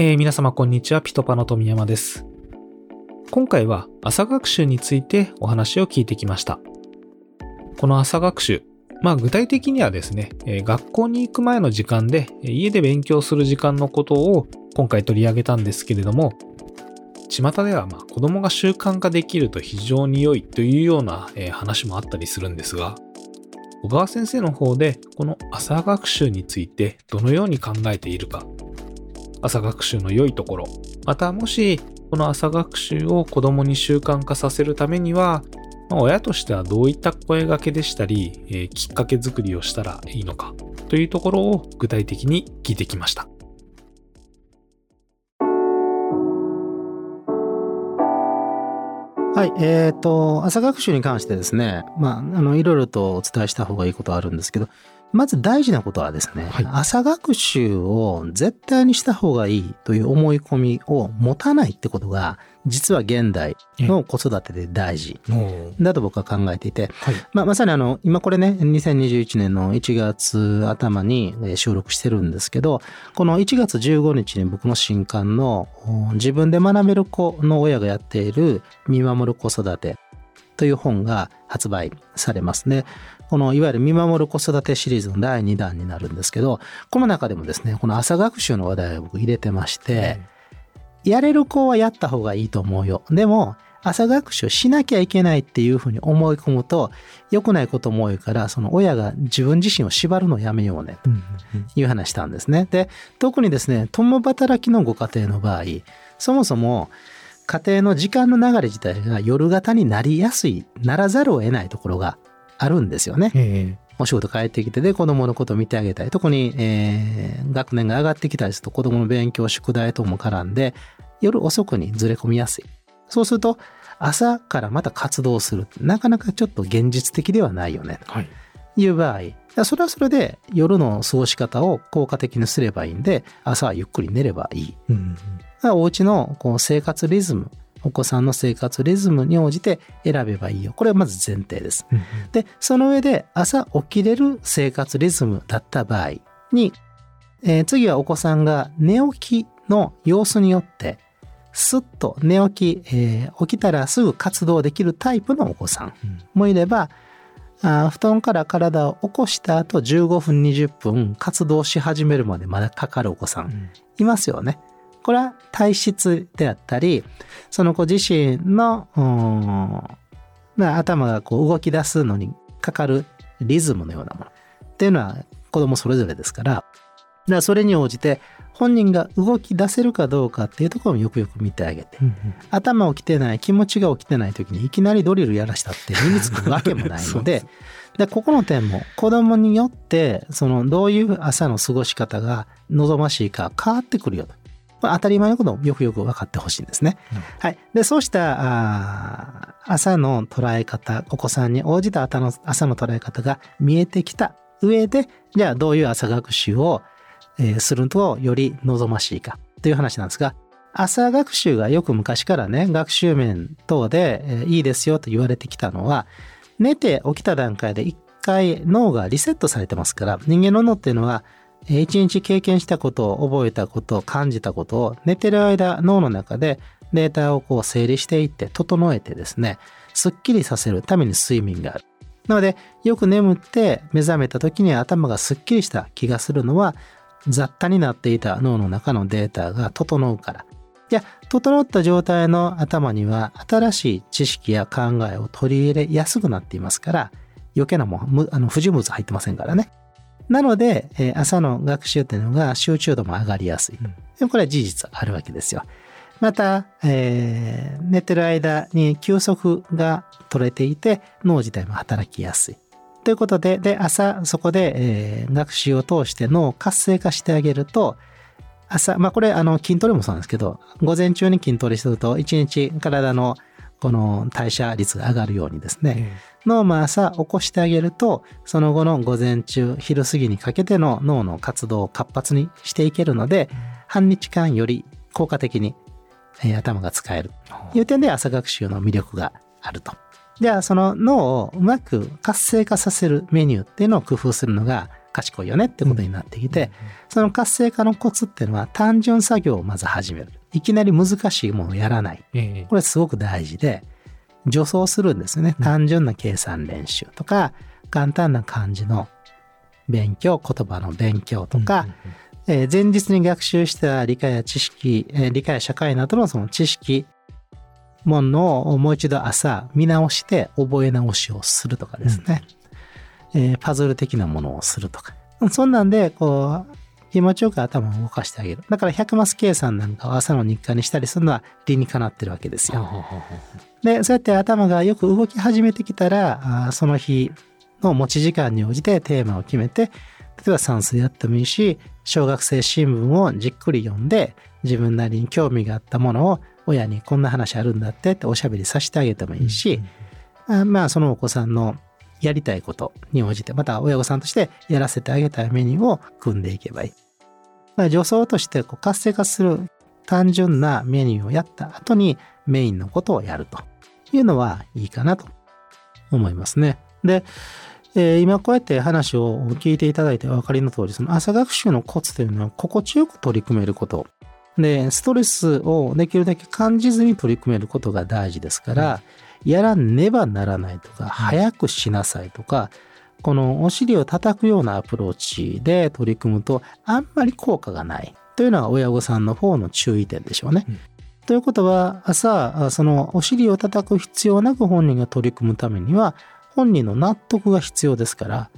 えー、皆様こんにちは、ピトパの富山です。今回は朝学習についてお話を聞いてきました。この朝学習、まあ具体的にはですね、学校に行く前の時間で家で勉強する時間のことを今回取り上げたんですけれども、巷ではまあ子供が習慣化できると非常に良いというような、話もあったりするんですが、小川先生の方でこの朝学習についてどのように考えているか朝学習の良いところまたもしこの朝学習を子供に習慣化させるためにはまあ親としてはどういった声掛けでしたり、えー、きっかけ作りをしたらいいのかというところを具体的に聞いてきました。はい、えっ、ー、と、朝学習に関してですね、まあ、あの、いろいろとお伝えした方がいいことあるんですけど、まず大事なことはですね、はい、朝学習を絶対にした方がいいという思い込みを持たないってことが、実は現代の子育てで大事だと僕は考えていて、はい、まあ、まさにあの、今これね、2021年の1月頭に収録してるんですけど、この1月15日に僕の新刊の自分で学べる子の親がやっている見守る子育てという本が発売されますね。このいわゆる見守る子育てシリーズの第2弾になるんですけど、この中でもですね、この朝学習の話題を僕入れてまして、やれる子はやった方がいいと思うよ。でも、朝学習しなきゃいけないっていうふうに思い込むと良くないことも多いからその親が自分自身を縛るのをやめようねという話したんですね。で特にですね共働きのご家庭の場合そもそも家庭の時間の流れ自体が夜型になりやすい、ならざるを得ないところがあるんですよね。お仕事帰ってきてで子供のことを見てあげたい。特に、えー、学年が上がってきたりすると子供の勉強、宿題とも絡んで夜遅くにずれ込みやすい。そうすると朝からまた活動する。なかなかちょっと現実的ではないよね。はい。いう場合、それはそれで夜の過ごし方を効果的にすればいいんで、朝はゆっくり寝ればいい。うんお家のこう生活リズム、お子さんの生活リズムに応じて選べばいいよ。これはまず前提です。うん、で、その上で朝起きれる生活リズムだった場合に、えー、次はお子さんが寝起きの様子によって、すっと寝起き、えー、起きたらすぐ活動できるタイプのお子さんもいれば、あ布団から体を起こした後15分20分活動し始めるまでまだかかるお子さんいますよね。これは体質であったり、その子自身の、まあ、頭がこう動き出すのにかかるリズムのようなものっていうのは子供それぞれですから、だからそれに応じて本人が動き出せるかどうかっていうところもよくよく見てあげて、うんうん、頭起きてない気持ちが起きてない時にいきなりドリルやらしたって身につくわけもないので でここの点も子供によってそのどういう朝の過ごし方が望ましいか変わってくるよとまあ、当たり前のことをよくよく分かってほしいんですね。うん、はい。で、そうしたあ朝の捉え方、お子さんに応じた朝の朝の捉え方が見えてきた上で、じゃあどういう朝学習を、えー、するとより望ましいかという話なんですが、朝学習がよく昔からね、学習面等で、えー、いいですよと言われてきたのは、寝て起きた段階で一回脳がリセットされてますから、人間の脳っていうのは一日経験したことを覚えたことを感じたことを寝てる間脳の中でデータをこう整理していって整えてですねすっきりさせるために睡眠がある。なのでよく眠って目覚めた時に頭がすっきりした気がするのは雑多になっていた脳の中のデータが整うから。じゃあ整った状態の頭には新しい知識や考えを取り入れやすくなっていますから余計なもんあの不純物入ってませんからね。なので、えー、朝の学習っていうのが集中度も上がりやすい。うん、これは事実あるわけですよ。また、えー、寝てる間に休息が取れていて脳自体も働きやすい。ということで、で、朝そこで、えー、学習を通して脳を活性化してあげると、朝、まあこれあの筋トレもそうなんですけど、午前中に筋トレすると一日体のこの代謝率が上がるようにですね、のま朝起こしてあげると、その後の午前中、昼過ぎにかけての脳の活動を活発にしていけるので、半日間より効果的に、えー、頭が使える。という点で朝学習の魅力があると。じゃあその脳をうまく活性化させるメニューっていうのを工夫するのが賢いよねってことになってきて、その活性化のコツっていうのは単純作業をまず始める。いきなり難しいものをやらない。これすごく大事で、助走するんですよね。単純な計算練習とか、簡単な漢字の勉強、言葉の勉強とか、えー、前日に学習した理科や知識、えー、理科や社会などのその知識、ものをもう一度朝見直して覚え直しをするとかですね。うん、えー、パズル的なものをするとか。そんなんで、こう、気持ちよく頭を動かしてあげる。だから100マス計算なんかを朝の日課にしたりするのは理にかなってるわけですよ。で、そうやって頭がよく動き始めてきたら、その日の持ち時間に応じてテーマを決めて、例えば算数やってもいいし、小学生新聞をじっくり読んで、自分なりに興味があったものを親にこんな話あるんだってっておしゃべりさせてあげてもいいし、あまあそのお子さんのやりたいことに応じて、また親御さんとしてやらせてあげたいメニューを組んでいけばいい。まあ、助走としてこう活性化する単純なメニューをやった後にメインのことをやるというのはいいかなと思いますね。で、えー、今こうやって話を聞いていただいてお分かりの通り、その朝学習のコツというのは心地よく取り組めること。で、ストレスをできるだけ感じずに取り組めることが大事ですから、うん、やらねばならないとか、早くしなさいとか、このお尻を叩くようなアプローチで取り組むと、あんまり効果がないというのが親御さんの方の注意点でしょうね。うん、ということは、朝、そのお尻を叩く必要なく本人が取り組むためには、本人の納得が必要ですから、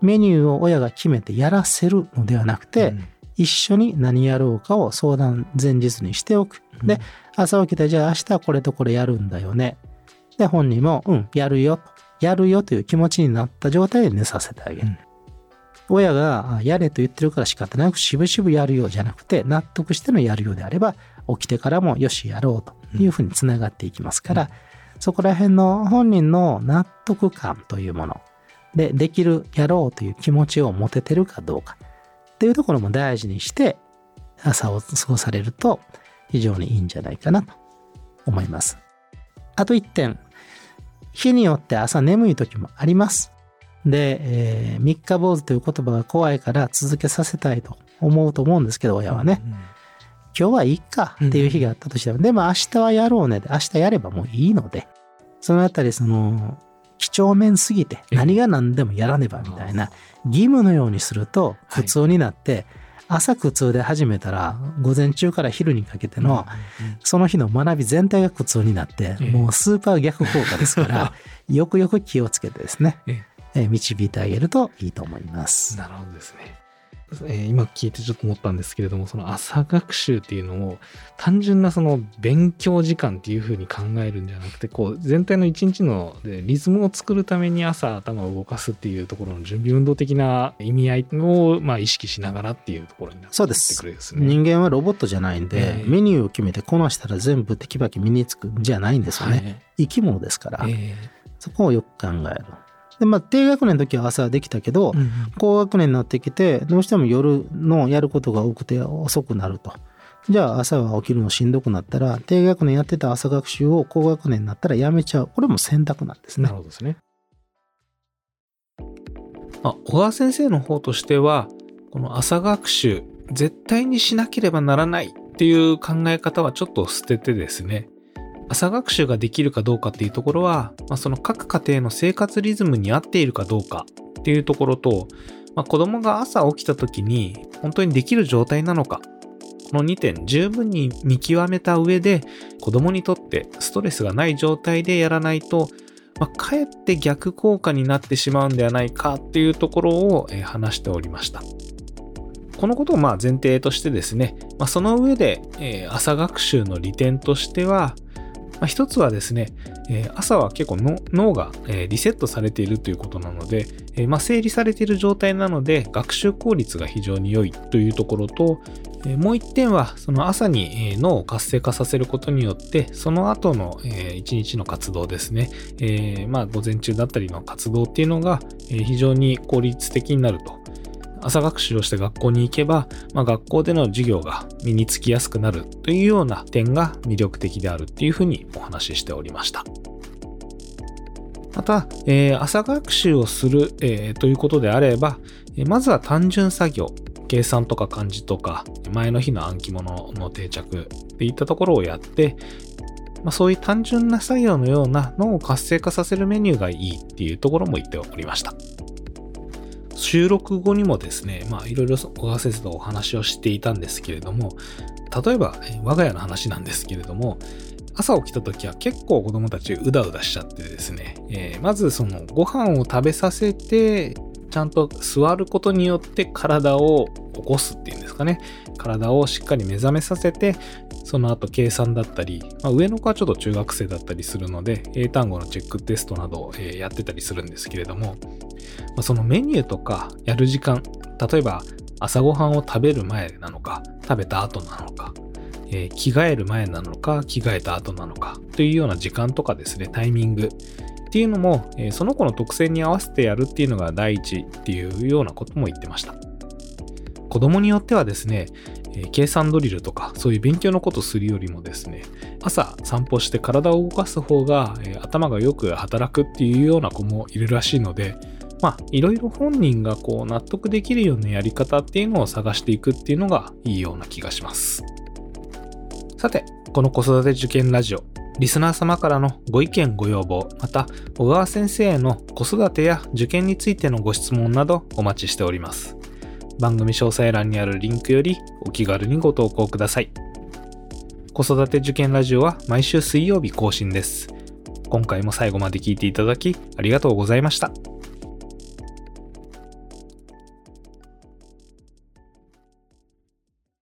メニューを親が決めてやらせるのではなくて、うん一緒に何やろうかを相談前日にしておく。で、朝起きて、じゃあ明日これとこれやるんだよね。で、本人も、うん、やるよ。やるよという気持ちになった状態で寝させてあげる。うん、親が、やれと言ってるから仕方なく、しぶしぶやるようじゃなくて、納得してのやるようであれば、起きてからも、よし、やろうというふうにつながっていきますから、うん、そこら辺の本人の納得感というもので、できる、やろうという気持ちを持ててるかどうか。っていうところも大事にして朝を過ごされると非常にいいんじゃないかなと思います。あと1点、日によって朝眠い時もあります。で、えー、三日坊主という言葉が怖いから続けさせたいと思うと思うんですけど、親はね。うんうん、今日はいいかっていう日があったとしても、うん、でも明日はやろうね。で、明日やればもういいので、そのあたりその、几帳面すぎて何が何でもやらねばみたいな義務のようにすると苦痛になって、朝苦痛で始めたら午前中から昼にかけてのその日の学び全体が苦痛になってもうスーパー逆効果ですから よくよく気をつけてですね導いてあげるといいと思います。なるほどですね。えー、今聞いてちょっと思ったんですけれども、その朝学習っていうのを単純なその勉強時間っていうふうに考えるんじゃなくて、こう全体の一日のリズムを作るために朝頭を動かすっていうところの準備運動的な意味合いをまあ意識しながらっていうところになってくるですね。そうです。人間はロボットじゃないんで、えー、メニューを決めてこなしたら全部テキパキ身につくんじゃないんですよね。はい、生き物ですから、えー、そこをよく考える。で、まあ、低学年の時は朝できたけど、うん高学年になってきて、どうしても夜のやることが多くて遅くなると。じゃあ朝は起きるのしんどくなったら、低学年やってた朝学習を高学年になったらやめちゃう。これも選択なんですね。なるほどですね。あ、小川先生の方としては、この朝学習、絶対にしなければならないっていう考え方はちょっと捨ててですね、朝学習ができるかどうかっていうところは、まあ、その各家庭の生活リズムに合っているかどうかっていうところと、まあ、子供が朝起きた時に本当にできる状態なのか、この2点十分に見極めた上で子供にとってストレスがない状態でやらないと、まあ、かえって逆効果になってしまうんではないかっていうところを話しておりました。このことをまあ前提としてですね、まあ、その上で、朝学習の利点としては、まあ、一つはですね、朝は結構脳が、リセットされているということなので、まあ、整理されている状態なので学習効率が非常に良いというところと、もう一点はその朝に、脳を活性化させることによってその後の、一日の活動ですね、まあ、午前中だったりの活動っていうのが、非常に効率的になると。朝学習をして学校に行けば、まあ、学校での授業が身につきやすくなるというような点が魅力的であるっていうふうにお話ししておりました。また、えー、朝学習をする、えー、ということであれば、えまずは単純作業、計算とか漢字とか、前の日の暗記物の定着っていったところをやって、まあ、そういう単純な作業のような脳を活性化させるメニューがいいっていうところも言っておりました。収録後にもですね、まあいろいろ小川先生とお話をしていたんですけれども、例えば我が家の話なんですけれども、朝起きた時は結構子供たちうだうだしちゃってですね、えー、まずそのご飯を食べさせて、ちゃんと座ることによって体を起こすっていうんですかね。体をしっかり目覚めさせて、その後計算だったり、まあ、上の子はちょっと中学生だったりするので、英単語のチェックテストなどを、やってたりするんですけれども、ま、そのメニューとかやる時間、例えば朝ごはんを食べる前なのか、食べた後なのか、えー、着替える前なのか、着替えた後なのか、というような時間とかですね、タイミングっていうのも、えー、その子の特性に合わせてやるっていうのが第一っていうようなことも言ってました。子供によってはですね、えー、計算ドリルとかそういう勉強のことするよりもですね、朝散歩して体を動かす方が、え、頭がよく働くっていうような子もいるらしいので、まあ、いろいろ本人がこう納得できるようなやり方っていうのを探していくっていうのがいいような気がします。さて、この子育て受験ラジオ、リスナー様からのご意見ご要望、また小川先生への子育てや受験についてのご質問などお待ちしております。番組詳細欄にあるリンクよりお気軽にご投稿ください。子育て受験ラジオは毎週水曜日更新です。今回も最後まで聞いていただきありがとうございました。